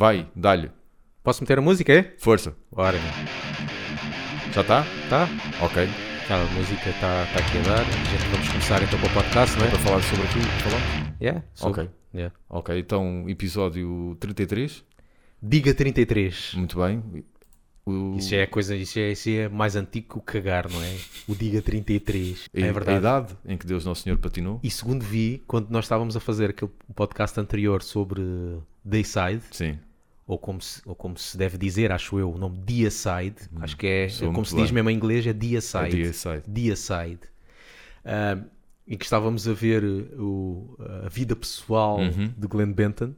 Vai, dá-lhe. Posso meter a música, é? Força. Meu. Já está? Tá? Ok. Tá, a música está tá aqui a dar. A gente vamos começar então com o podcast, não é? Para falar sobre aquilo que falamos? Yeah, sobre- Ok. yeah. Ok, então episódio 33. Diga 33. Muito bem. O... Isso é coisa, isso é, isso é mais antigo que o cagar, não é? O Diga 33. a, é a verdade. idade em que Deus Nosso Senhor patinou. E segundo vi, quando nós estávamos a fazer aquele podcast anterior sobre Dayside, Sim. Ou como se, ou como se deve dizer, acho eu, o nome Deicide, acho que é, soa como se diz bem. mesmo em inglês, é Deicide. É Deicide. Deicide. Ah, em que estávamos a ver o- a vida pessoal Uhum. de Glenn Benton.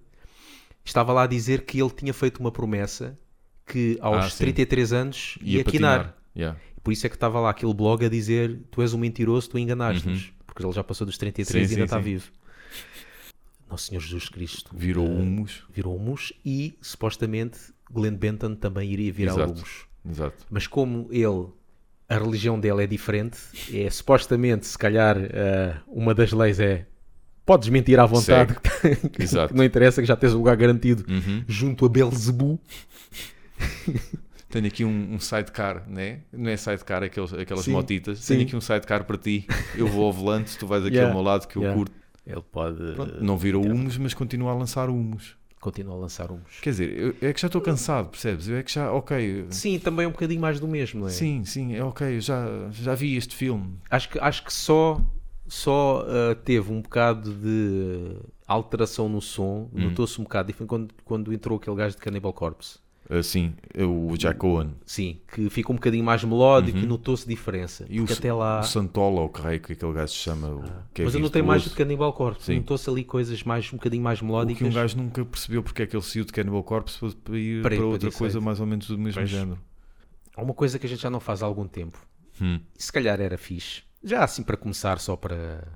Estava lá a dizer que ele tinha feito uma promessa que aos Ah, sim. 33 anos ia, Ia quinar. Yeah. Por isso é que estava lá aquele blog a dizer tu és um mentiroso, tu enganaste-nos. Porque ele já passou dos 33 Uhum. Sim, e ainda sim, está vivo. Nosso Senhor Jesus Cristo Virou eh, humus. virou humus e supostamente Glenn Benton também iria virar Exato. humus. Exato. Mas como ele, a religião dele é diferente, é supostamente, se calhar, eh, uma das leis é podes mentir à vontade, que Exato. não interessa que já tens o lugar garantido Uhum. junto a Belzebu. Tenho aqui um, um sidecar, né? Não é sidecar, aqueles, aquelas Sim, motitas. sim. Tenho aqui um sidecar para ti. Eu vou ao volante, tu vais aqui Yeah, ao meu lado que eu yeah. curto. Ele pode Pronto, não vira humus, mas continua a lançar humus. continuar a lançar humus. Quer dizer, eu, é que já estou cansado, percebes? Eu é que já, ok. Sim, também é um bocadinho mais do mesmo, não é? Sim, sim, é ok, já, já vi este filme. Acho que, acho que só, só ah, teve um bocado de alteração no som, Hum. notou-se um bocado diferente quando, quando entrou aquele gajo de Cannibal Corpse. Assim, o Jack Owen. Sim, que fica um bocadinho mais melódico e notou-se diferença. Uhum. E o, até lá. o Santola, ou que raio que aquele gajo se chama. o- que é Mas eu notei mais do que Cannibal Corpse. Sim. Notou-se ali coisas mais, um bocadinho mais O melódicas. que um gajo nunca percebeu porque é que ele saiu de Cannibal Corpse para, ir Para para, outra coisa mais ou menos do mesmo Pois. género. Há uma coisa que a gente já não faz há algum tempo. Hum. E se calhar era fixe. Já assim para começar, só para.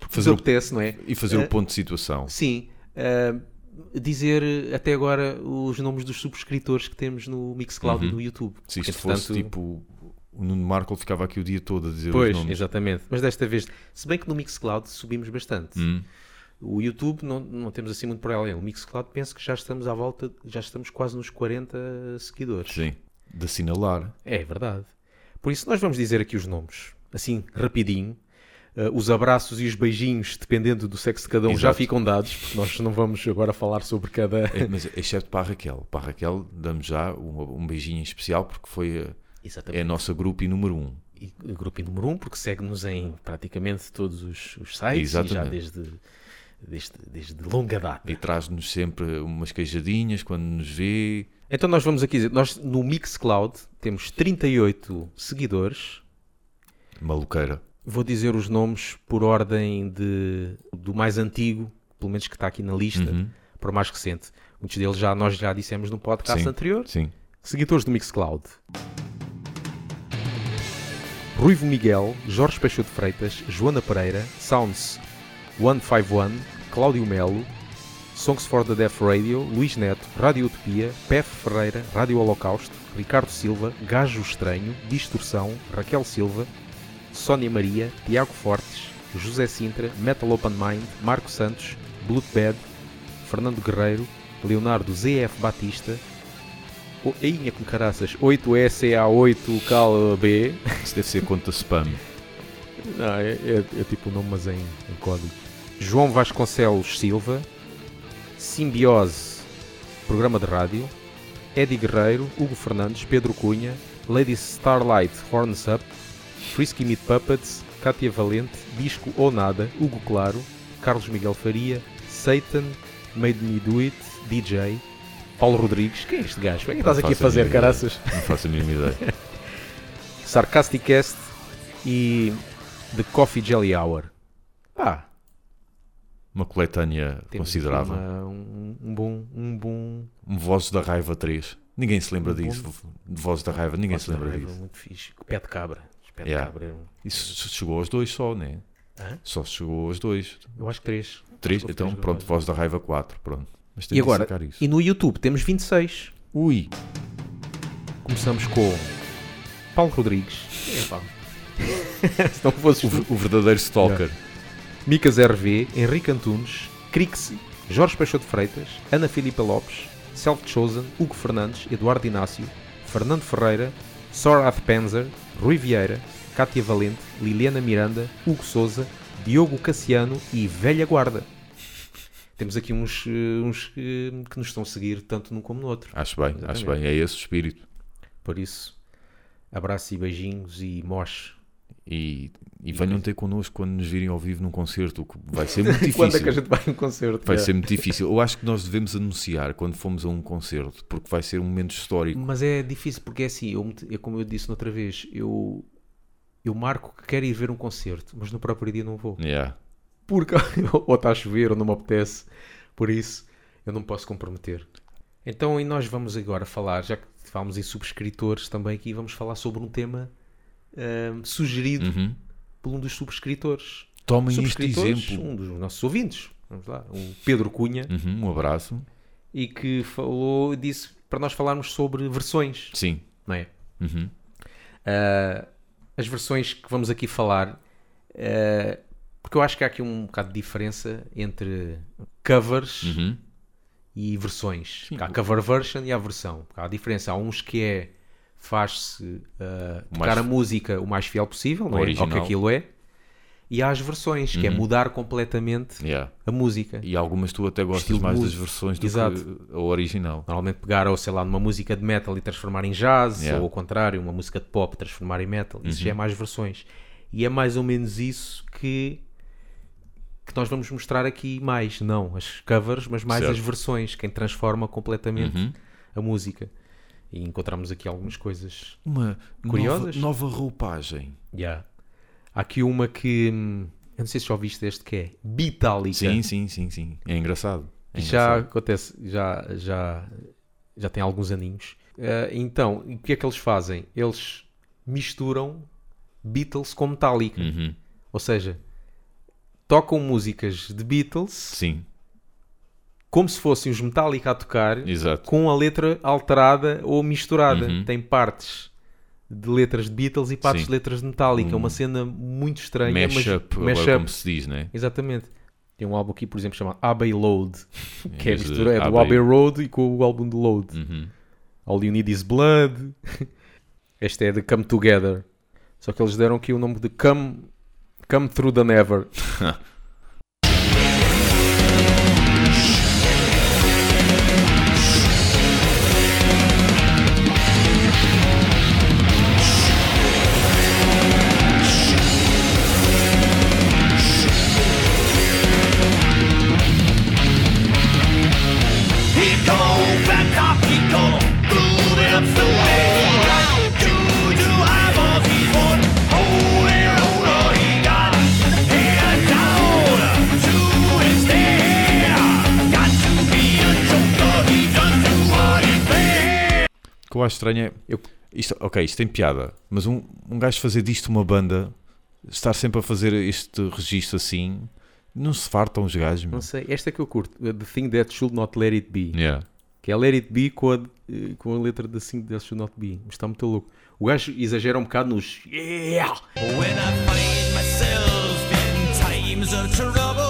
Porque Fazer o- apetece, não é? E fazer Eh, o ponto de situação. Sim. ah, dizer até agora os nomes dos subscritores que temos no Mixcloud e no YouTube. Se isto Porque, fosse entretanto- tipo. O Nuno Marco ficava aqui o dia todo a dizer Pois, os nomes. exatamente. Mas desta vez, se bem que no Mixcloud subimos bastante. Hum. O YouTube não, não temos assim muito por ela. O Mixcloud penso que já estamos à volta, já estamos quase nos 40 seguidores. Sim. De assinalar. É verdade. Por isso nós vamos dizer aqui os nomes, assim, rapidinho. Uh, os abraços e os beijinhos, dependendo do sexo de cada um, já Exato. ficam dados, porque nós não vamos agora falar sobre cada. É, mas exceto para a Raquel. Para a Raquel damos já um, um beijinho em especial porque foi a, é Exatamente. a nossa grupo número um. E grupo número 1, um, porque segue-nos em praticamente todos os, os sites e já Exatamente. desde, desde, desde longa data. E traz-nos sempre umas queijadinhas quando nos vê. Então nós vamos aqui dizer, nós no Mixcloud temos 38 seguidores. Maluqueira. Vou dizer os nomes por ordem de, do mais antigo, pelo menos que está aqui na lista, Uhum. para o mais recente. Muitos deles já nós já dissemos no podcast Sim. anterior. Sim. Seguidores do Mixcloud. Ruivo Miguel, Jorge Peixoto Freitas, Joana Pereira, Sounds 151, Cláudio Melo, Songs for the Deaf Radio, Luís Neto, Rádio Utopia, Pef Ferreira, Rádio Holocausto, Ricardo Silva, Gajo Estranho, Distorção, Raquel Silva, Sónia Maria, Tiago Fortes, José Sintra, Metal Open Mind, Marco Santos, Bloodbed, Fernando Guerreiro, Leonardo ZF Batista, o, Einha com caraças, 8SA8 Cal B. Isso deve ser conta spam. Não, é, é- é tipo o nome, mas em, em código. João Vasconcelos Silva, Simbiose, programa de rádio, Eddie Guerreiro, Hugo Fernandes, Pedro Cunha, Lady Starlight Horns Up, Frisky Meat Puppets, Cátia Valente, Disco ou Nada, Hugo Claro, Carlos Miguel Faria, Satan, Made Me Do It, DJ, Paulo Rodrigues. Quem é este gajo? O que é que estás aqui a fazer, caraças? Não faço a mínima ideia. Sarcasticast e The Coffee Jelly Hour. Pá, Uma coletânea temos considerável. uma- um, um bom, um bom Um Vozes da Raiva 3. Ninguém se lembra Um bom- disso. De Vozes da Raiva, ninguém se Voz da lembra Raiva, disso. Muito fixe. Pé de cabra. Yeah. Isso chegou aos dois só, né? Hã? Só chegou aos dois. Eu acho que três. Três, Acho que então três pronto. Voz da Raiva 4. Pronto. Mas tem E de agora, sacar isso. e no YouTube temos 26. Ui, Começamos com Paulo Rodrigues. É, pá. Se não fosse o, o verdadeiro stalker. Micas RV, Henrique Antunes, Crix, Jorge Peixoto Freitas, Ana Filipa Lopes, Self Chosen, Hugo Fernandes, Eduardo Inácio, Fernando Ferreira, Sorath Penzer, Rui Vieira, Cátia Valente, Liliana Miranda, Hugo Souza, Diogo Cassiano e Velha Guarda. Temos aqui uns, eh, uns que, que nos estão a seguir tanto num como no outro. Acho bem, acho Exatamente. bem. É esse o espírito. Por isso, abraço e beijinhos e moche. E, e venham ter connosco quando nos virem ao vivo num concerto, o que vai ser muito difícil. Quando é que a gente vai a um concerto? Vai É. ser muito difícil. Eu acho que nós devemos anunciar quando fomos a um concerto, porque vai ser um momento histórico. Mas é difícil porque é assim, eu, é como eu disse noutra vez, eu, eu marco que quero ir ver um concerto, mas no próprio dia não vou. Yeah. Porque ou está a chover ou não me apetece, por isso eu não me posso comprometer. Então, e nós vamos agora falar, já que falámos em subscritores também aqui, vamos falar sobre um tema ahm, sugerido Uhum. por um dos subscritores. Tomem este exemplo. um dos nossos ouvintes, vamos lá, o Pedro Cunha, Uhum, um abraço. e que falou, disse para nós falarmos sobre versões, Sim. não é? Uhum. Uh, as versões que vamos aqui falar, uh, porque eu acho que há aqui um bocado de diferença entre covers Uhum. e versões. Sim. Há a cover version e a versão. Há a diferença. Há uns que é faz-se uh, tocar mais- a música o mais fiel possível, não O é? Ao que original. aquilo é. E há as versões, que é Uhum. mudar completamente Yeah. a música. E algumas tu até gostas Estilo mais das versões do Exato. que a original. Normalmente pegar, ou sei lá, numa música de metal e transformar em jazz, Yeah. ou ao contrário, uma música de pop transformar em metal. Isso Uhum. já é mais versões. E é mais ou menos isso que, que nós vamos mostrar aqui mais. Não as covers, mas mais Certo. as versões, quem transforma completamente Uhum. a música. E encontramos aqui algumas coisas. Uma Curiosas? nova, nova roupagem. Yeah. Há aqui uma que. hum, Eu não sei se já ouviste este que é Bitálica. Sim, sim, sim, sim. É engraçado. É Isto já engraçado. acontece, já, já, já tem alguns aninhos. Eh, então, o que é que eles fazem? Eles misturam Beatles com Metallica. Uhum. Ou seja, tocam músicas de Beatles Sim, como se fossem os Metallica a tocar, exato. com a letra alterada ou misturada. Uhum. Tem partes de letras de Beatles e partes Sim. de letras de Metallica. É Um uma cena muito estranha. mas- Mashup, agora mashup. como se diz, né? Exatamente. Tem um álbum aqui, por exemplo, chamado Abbey Load, que é, mistura é do Abbey- Abbey Road e com o álbum de Load. Uhum. All You Need Is Blood. Este é de Come Together. Só que eles deram aqui o nome de Come, Come Through the Never. eu acho estranho é. Eu- Isto, ok, isto tem piada, mas um, um gajo fazer disto uma banda, estar sempre a fazer este registro assim, não se fartam os gajos. Não meu. sei, esta é que eu curto. The Thing That Should Not Let It Be. Yeah. Que é Let It Be com a, eh, com a letra da Thing That Should Not Be. Mas está muito louco. O gajo exagera um bocado nos Yeah! When I find myself in times of trouble,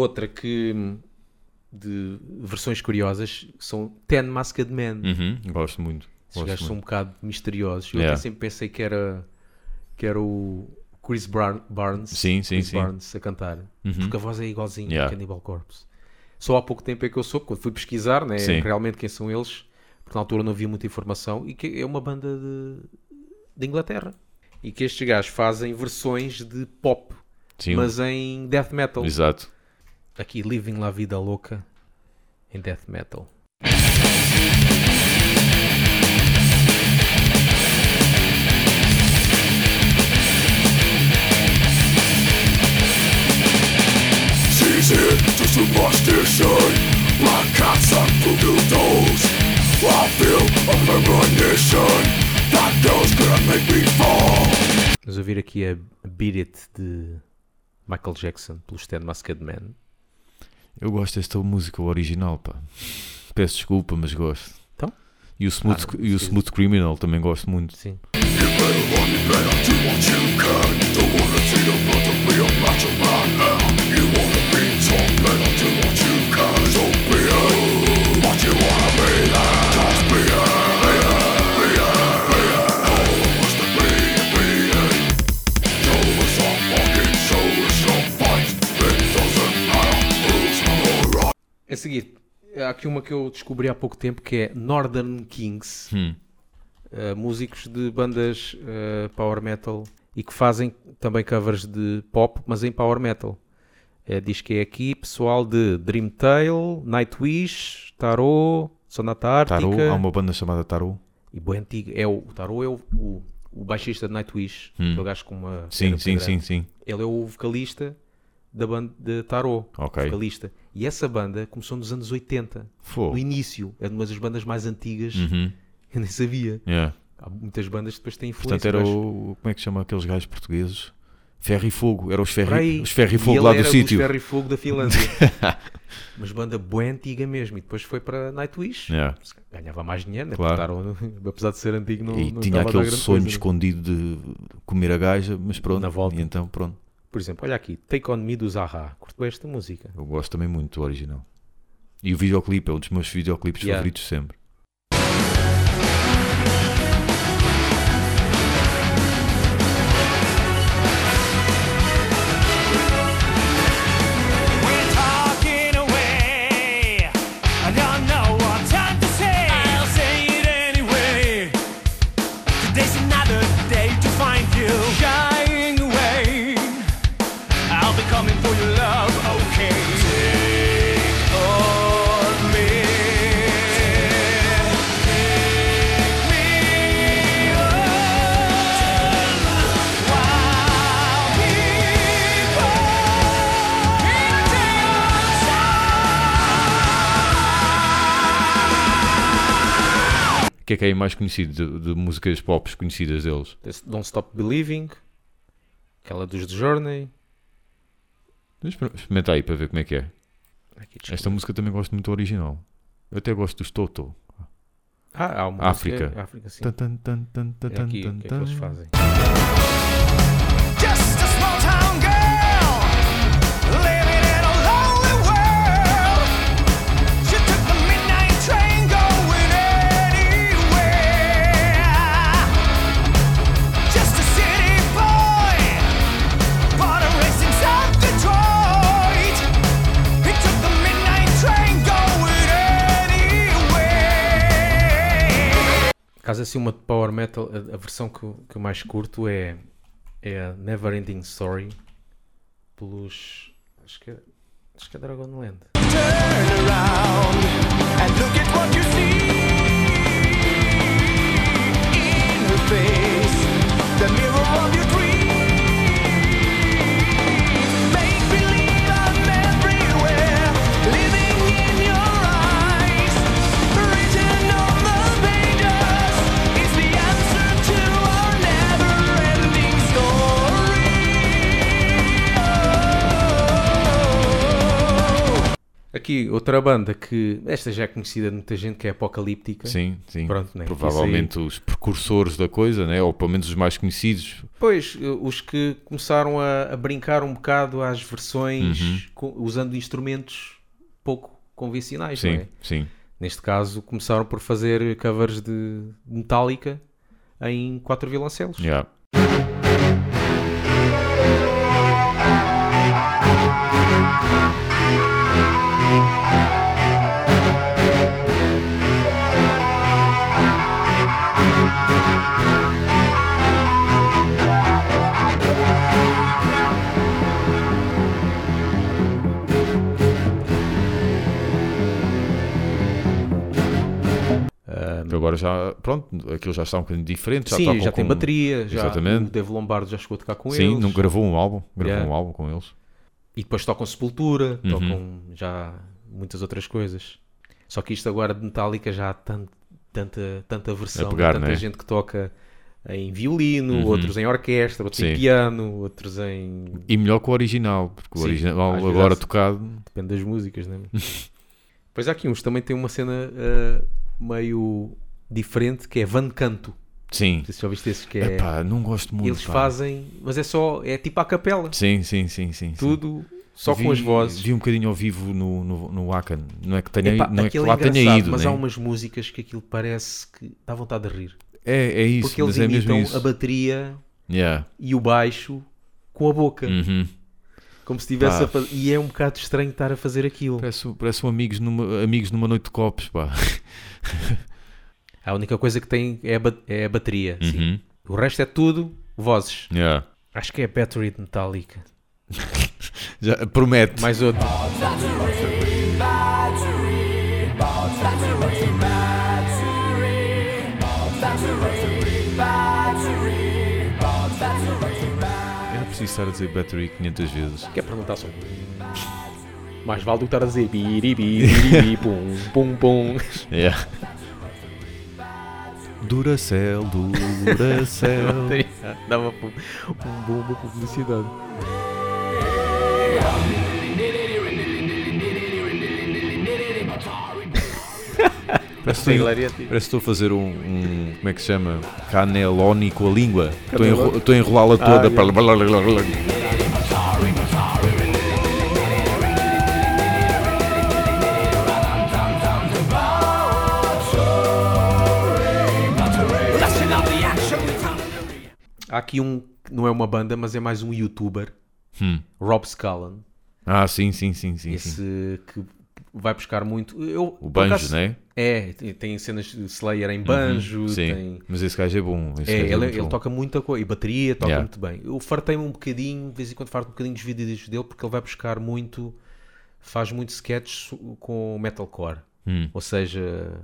Outra que de versões curiosas são Ten Masked Men. Uhum, Gosto muito. Esses Gosto gajos são um bocado misteriosos. Eu Yeah. até sempre pensei que era, que era o Chris Bar- Barnes, Sim, sim, Chris sim. Barnes a cantar. Uhum. Porque a voz é igualzinha Yeah. a Cannibal Corpse. Só há pouco tempo é que eu soube, quando fui pesquisar né, realmente quem são eles, porque na altura não havia muita informação, e que é uma banda de, de Inglaterra. E que estes gajos fazem versões de pop, mas em death metal. Exato aqui Living La Vida Louca em Death Metal. easy to superstition. Black cats and poodles I feel a premonition That girl's gonna make me fall. Vamos ouvir aqui a Beat It de Michael Jackson pelo Stan Masked Man. Eu gosto desta música original, pá. Peço desculpa, mas gosto. Então? E o Smooth, Ah, e o. Smooth Criminal também gosto muito. Sim. A seguir, há aqui uma que eu descobri há pouco tempo que é Northern Kings, Hum. uh, músicos de bandas uh, power metal e que fazem também covers de pop, mas em power metal. Uh, diz que é aqui pessoal de Dream Tale, Nightwish, Tarot, Sonata Ártica Tarot, há uma banda chamada Tarot. e boa antiga. É o, o Tarot é o, o, o baixista de Nightwish, Hum. aquele gajo com uma. Sim, sim, sim, sim. Ele é o vocalista da banda de Tarot. Ok. Vocalista. E essa banda começou nos anos 80. Fogo. No início. É uma das bandas mais antigas. Uhum. Eu nem sabia. Yeah. Há muitas bandas que depois têm influência. Portanto, era mas- o. Como é que chama aqueles gajos portugueses? Ferro e Fogo. Eram os ferro, aí. os ferro e Fogo lá do era sítio. Ferro e Fogo da Finlândia. Mas banda boa antiga mesmo. E depois foi para Nightwish. Yeah. Ganhava mais dinheiro, né? Claro. Apesar de ser antigo, não, e não tinha aquele sonho coisa, escondido de comer a gaja, mas pronto. Na volta. E então, pronto. Por exemplo, olha aqui, Take On Me do Zaha. Curto esta música. Eu gosto também muito do original. E o videoclipe é um dos meus videoclipes Yeah. favoritos sempre. Que é mais conhecido de, de músicas pop conhecidas deles? Don't Stop Believing. Aquela dos The Journey. Experimenta aí para ver como é que é. Aqui. Esta música também gosto muito do original. Eu até gosto dos Toto. Ah, há uma África. música- África, sim. Tan, tan, tan, tan, tan, É aqui, tan, que é que eles fazem? Just Caso assim uma de Power Metal, a, a versão que, que eu mais curto é, é a Never Ending Story pelos. Acho que é, acho que é Dragonland. Turn around and look at what you see in her face, the mirror of your dreams. Aqui, outra banda que. Esta já é conhecida de muita gente, que é Apocalíptica. Sim, sim. Pronto, né? Provavelmente os precursores da coisa, né? ou pelo menos os mais conhecidos. Pois, eh, os que começaram a, a brincar um bocado às versões Uhum. co- usando instrumentos pouco convencionais, Sim, não é? sim. Neste caso, começaram por fazer covers de Metallica em quatro violoncelos. Yeah. Que Agora já, pronto, aquilo já está um bocadinho diferente. Já Sim, já tem com- bateria, já Exatamente. o Dave Lombardo já chegou a tocar com Sim, eles. não gravou um álbum, gravou Yeah. um álbum com eles. E depois tocam Sepultura, Uhum. tocam já muitas outras coisas. Só que isto agora de Metallica já há tanto, tanta, tanta versão, pegar, tanta não é? gente que toca em violino, Uhum. outros em orquestra, outros em Sim. piano, outros em. E melhor que o original, porque o Sim, original às vezes agora tocado. Depende das músicas, né? Pois há aqui uns também têm uma cena ah, meio diferente que é Van Canto. Sim. Se já viste esses que é. Epá, não gosto muito. eles pá. fazem, mas é só, é tipo a capela. Sim, sim, sim, sim. sim. Tudo só Vi- com as vozes. Vi um bocadinho ao vivo no, no, no Wacken. Não é que, tenha, Epá, não é que aquilo lá é tenha ido, mas né? há umas músicas que aquilo parece que dá vontade de rir. É, é isso, Porque eles mas é mesmo imitam isso. a bateria Yeah. e o baixo com a boca. Uhum. Como se estivesse a fazer. E é um bocado estranho estar a fazer aquilo. Parece, parece um amigos, numa, amigos numa noite de copos, pá. A única coisa que tem é a, ba- é a bateria. sim. Uhum. O resto é tudo vozes. Yeah. Acho que é Battery de Metallica. Já, promete. Mais outro. Era preciso estar a dizer battery 500 vezes. Quer perguntar só? Mais vale do que estar a dizer biribi, biribi, pum, pum, pum. Yeah. Duracell, Duracell. Dava um, bom uma publicidade. Parece Sim, que estou, parece estou a fazer um, um- Como é que se chama? Caneloni com a língua. Estou a, estou enrolá-la Ah, toda. yeah. para- Há aqui um não é uma banda, mas é mais um youtuber, Hum. Rob Scallon. Ah, sim, sim, sim, sim. sim. Esse que vai buscar muito. Eu, O banjo, acaso- né? É, tem- cenas de Slayer em banjo, Sim. tem. Mas esse gajo é bom. É, gajo ele, muito ele bom. toca muita coisa. E bateria, toca Yeah. muito bem. Eu fartei-me um bocadinho, de vez em quando farto um bocadinho dos vídeos dele, porque ele vai buscar muito. Faz muito sketches com metalcore. Hum. Ou seja,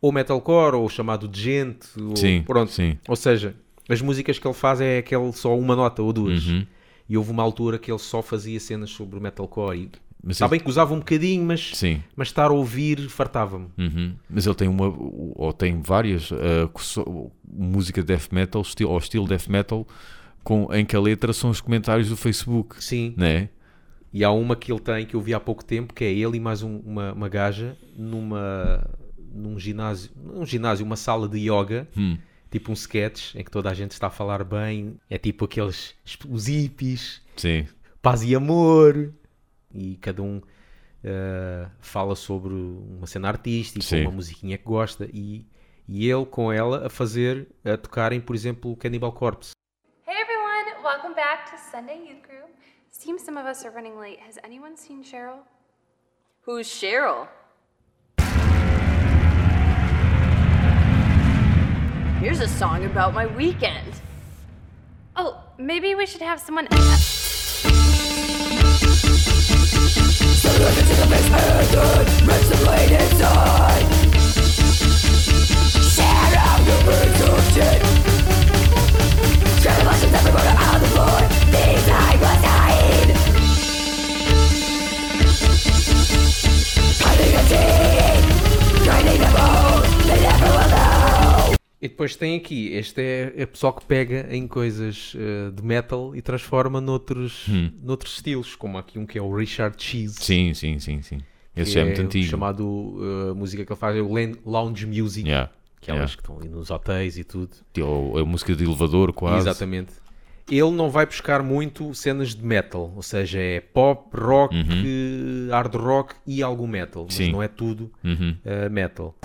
ou metalcore, ou chamado de gente. Ou, Sim, pronto. sim. Ou seja, as músicas que ele faz é aquele só uma nota ou duas. Uhum. E houve uma altura que ele só fazia cenas sobre metalcore. E, Mas está ele- bem que usava um bocadinho, mas, Sim. mas estar a ouvir fartava-me. Uhum. Mas ele tem uma, ou tem várias uh, música death metal, estilo, ou estilo death metal, com, em que a letra são os comentários do Facebook, Sim. né? E há uma que ele tem que eu vi há pouco tempo, que é ele e mais um- uma, uma gaja numa num ginásio, num ginásio, uma sala de yoga, Hum. tipo um sketch em que toda a gente está a falar bem, é tipo aqueles os hippies, Sim. paz e amor, e cada um eh, fala sobre uma cena artística, Sim. uma musiquinha que gosta, e, e ele com ela a fazer, a tocarem, por exemplo, Cannibal Corpse. Hey everyone, welcome back to Sunday Youth Group. Seems some of us are running late. Has anyone seen Cheryl? Who's Cheryl? Here's a song about my weekend. Oh, maybe we should have someone. Share out the words of death Care about everybody depois tem aqui, este é, é pessoal que pega em coisas eh, de metal e transforma noutros, noutros estilos, como aqui um que é o Richard Cheese. Sim, sim, sim, sim. Esse já é muito o antigo. chamado eh, música que ele faz é o lounge music, Yeah. aquelas yeah. que estão ali nos hotéis e tudo. Ou a música de elevador, quase. Exatamente. Ele não vai buscar muito cenas de metal, ou seja, é pop, rock, eh, hard rock e algum metal, mas Uhum. Sim. não é tudo Uhum. eh, metal.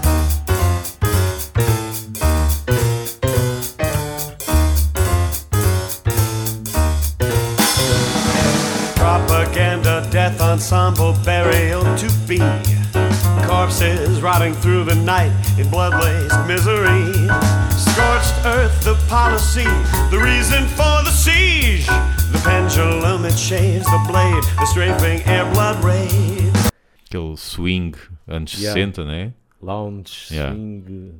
Propaganda, death ensemble, burial to be. Corpses rotting through the night in blood-laced misery. Scorched earth, the policy, the reason for the siege. The pendulum, it shaves the blade, the strafing air blood raid. Aquele swing anos Yeah. 60, né? Lounge, Yeah. swing,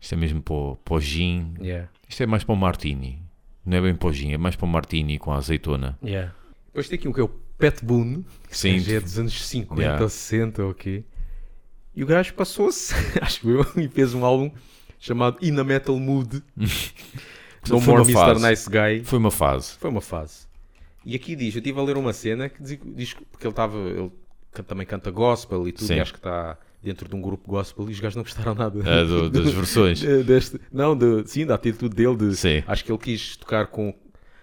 Isto é mesmo para o, para o gin. yeah. Isto é mais para o martini. Não é bem para o gin, é mais para o martini com a azeitona. Yeah. Depois tem aqui um que é o Pet Boone, que Sim. já é dos anos 50 Yeah. ou 60 ou quê. E o gajo passou-se, acho eu, e fez um álbum chamado In a Metal Mood. no Foi More Mr. fase. Nice Guy. Foi uma fase. Foi uma fase. E aqui diz, eu estive a ler uma cena que diz, diz que- porque ele estava, ele também canta gospel e tudo, Sim. e acho que está dentro de um grupo gospel e os gajos não gostaram nada. Ah, do- das versões. de- deste, não, de, sim, da atitude dele. De, Sim. Acho que ele quis tocar com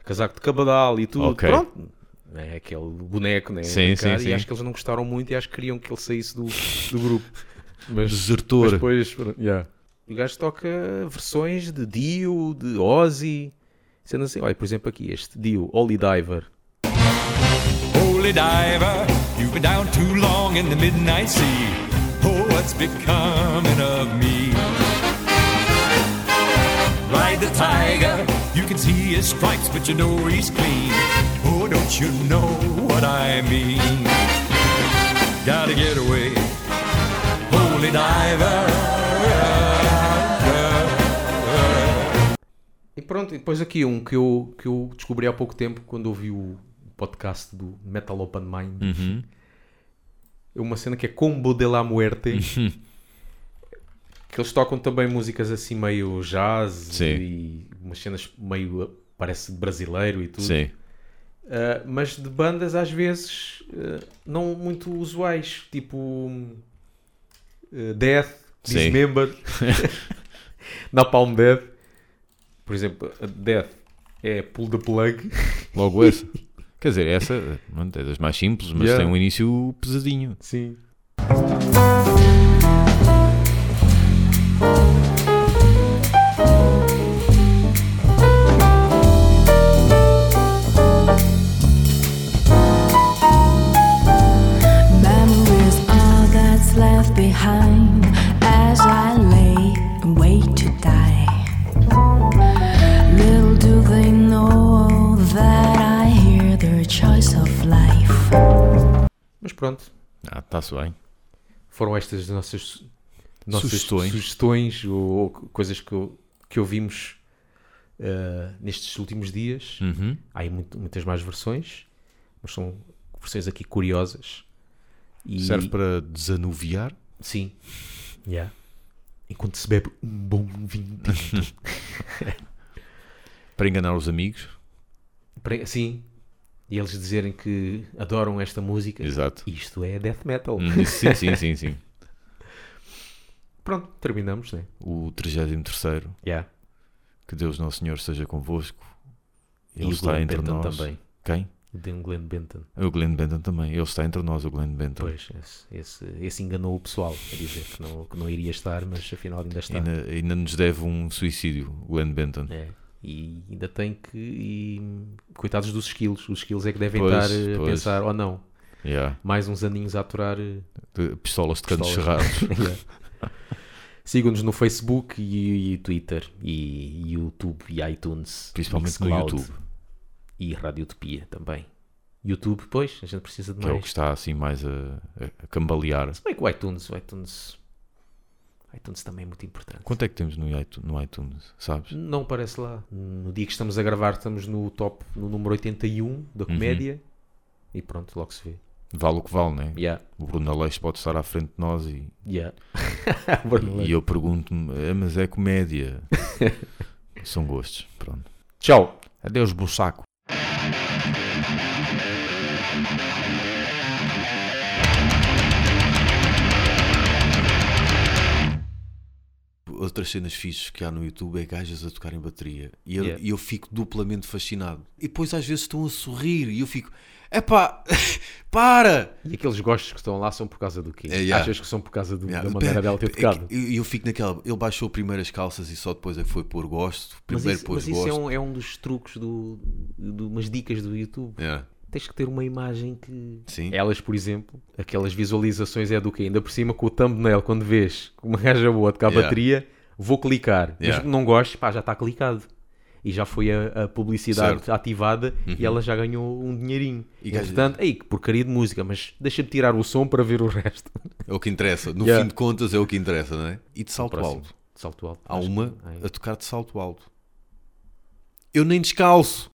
casaco de cabadal e tudo. Ok. Pronto. É aquele boneco, né? Sim, Cara, sim, E sim. acho que eles não gostaram muito e acho que queriam que ele saísse do, do grupo. Mas, Desertor. mas depois, yeah. O gajo toca versões de Dio, de Ozzy. Sendo assim, olha, por exemplo, aqui este Dio, Holy Diver. Holy diver, you've been down too long in the midnight sea. Oh, what's becoming of me? Ride the tiger, you can see his stripes, but you know he's clean. Oh, don't you know what I mean? Gotta get away, holy diver. E pronto, e depois aqui um que eu, que eu descobri há pouco tempo quando ouvi o podcast do Metal Open Mind. Uhum. É uma cena que é Combo de la Muerte. que eles tocam também músicas assim meio jazz Sim. e umas cenas meio parece brasileiro e tudo. Sim. Uh, mas de bandas às vezes uh, não muito usuais, tipo uh, Death. Dismember, Napalm Death. Por exemplo, Death é Pull the Plug. Logo essa. Quer dizer, essa é das mais simples, mas Yeah. tem um início pesadinho. Sim. Está-se bem. foram estas as nossas, nossas Sugestões. sugestões ou, ou coisas que, que ouvimos uh, nestes últimos dias. Uhum. Há aí muito- muitas mais versões, mas são versões aqui curiosas. E, Serve para desanuviar. Sim. Yeah. Enquanto se bebe um bom vinho tinto. Para enganar os amigos. Para- Sim. E eles dizerem que adoram esta música. Exato. Isto é death metal. Hum, Sim, sim, sim, sim. Pronto, terminamos, né? O 33 Yeah. Que Deus Nosso Senhor seja convosco. Ele e está entre Benton nós. também. Quem? O Dan Glenn Benton. O Glenn Benton também. Ele está entre nós, o Glenn Benton. Pois, esse, esse, esse enganou o pessoal a dizer que não, que não iria estar, mas afinal ainda está. Ainda, ainda nos deve um suicídio, o Glenn Benton. É. E ainda tem que. E, coitados dos skills. Os skills é que devem Pois, estar eh, a pois. pensar, ou não, Yeah. mais uns aninhos a aturar. eh, De pistolas de canos Pistolas. cerrados. Yeah. Sigam-nos no Facebook e, e Twitter e YouTube e iTunes. Principalmente no Mixcloud YouTube. E Radiotopia também. YouTube, pois, a gente precisa de Que é o mais. que está assim mais a, a cambalear. Se bem que o iTunes, o iTunes, iTunes também é muito importante. Quanto é que temos no iTunes, no iTunes sabes? Não aparece lá. No dia que estamos a gravar, estamos no top, no número 81 Uhum. da comédia. E pronto, logo se vê. Vale o que vale, né? Yeah, O Bruno Aleixo pode estar à frente de nós e, yeah. e eu pergunto-me, "É, mas é comédia. São gostos, pronto. Tchau. Adeus, Bussaco. Outras cenas fixes que há no YouTube é gajas a tocarem bateria e eu, Yeah. e eu fico duplamente fascinado. E depois às vezes estão a sorrir e eu fico, epá, para! E aqueles gostos que estão lá são por causa do quê? É, yeah. Achas que são por causa do- Yeah, da maneira pera, dela ter é tocado? Eu, eu fico naquela. Ele baixou primeiro as calças e só depois é que foi pôr gosto. Mas Primeiro isso, pôs mas isso é, gosto. um, é um dos truques, do, de umas dicas do YouTube. Yeah. Tens que ter uma imagem que. Sim. Elas, por exemplo, aquelas visualizações é do quê? Ainda por cima com o thumbnail, quando vês uma gaja boa a tocar Yeah. bateria, vou clicar. Yeah. Mas não gostes, pá, já está clicado. E já foi a, a publicidade Certo. Uhum. ativada e ela já ganhou um dinheirinho. E portanto, ei, que porcaria de música, mas deixa-me tirar o som para ver o resto. É o que interessa. No Yeah. fim de contas é o que interessa, não é? E de salto Próximo. alto. Salto alto. Há uma que- ai. a tocar de salto alto. Eu nem descalço.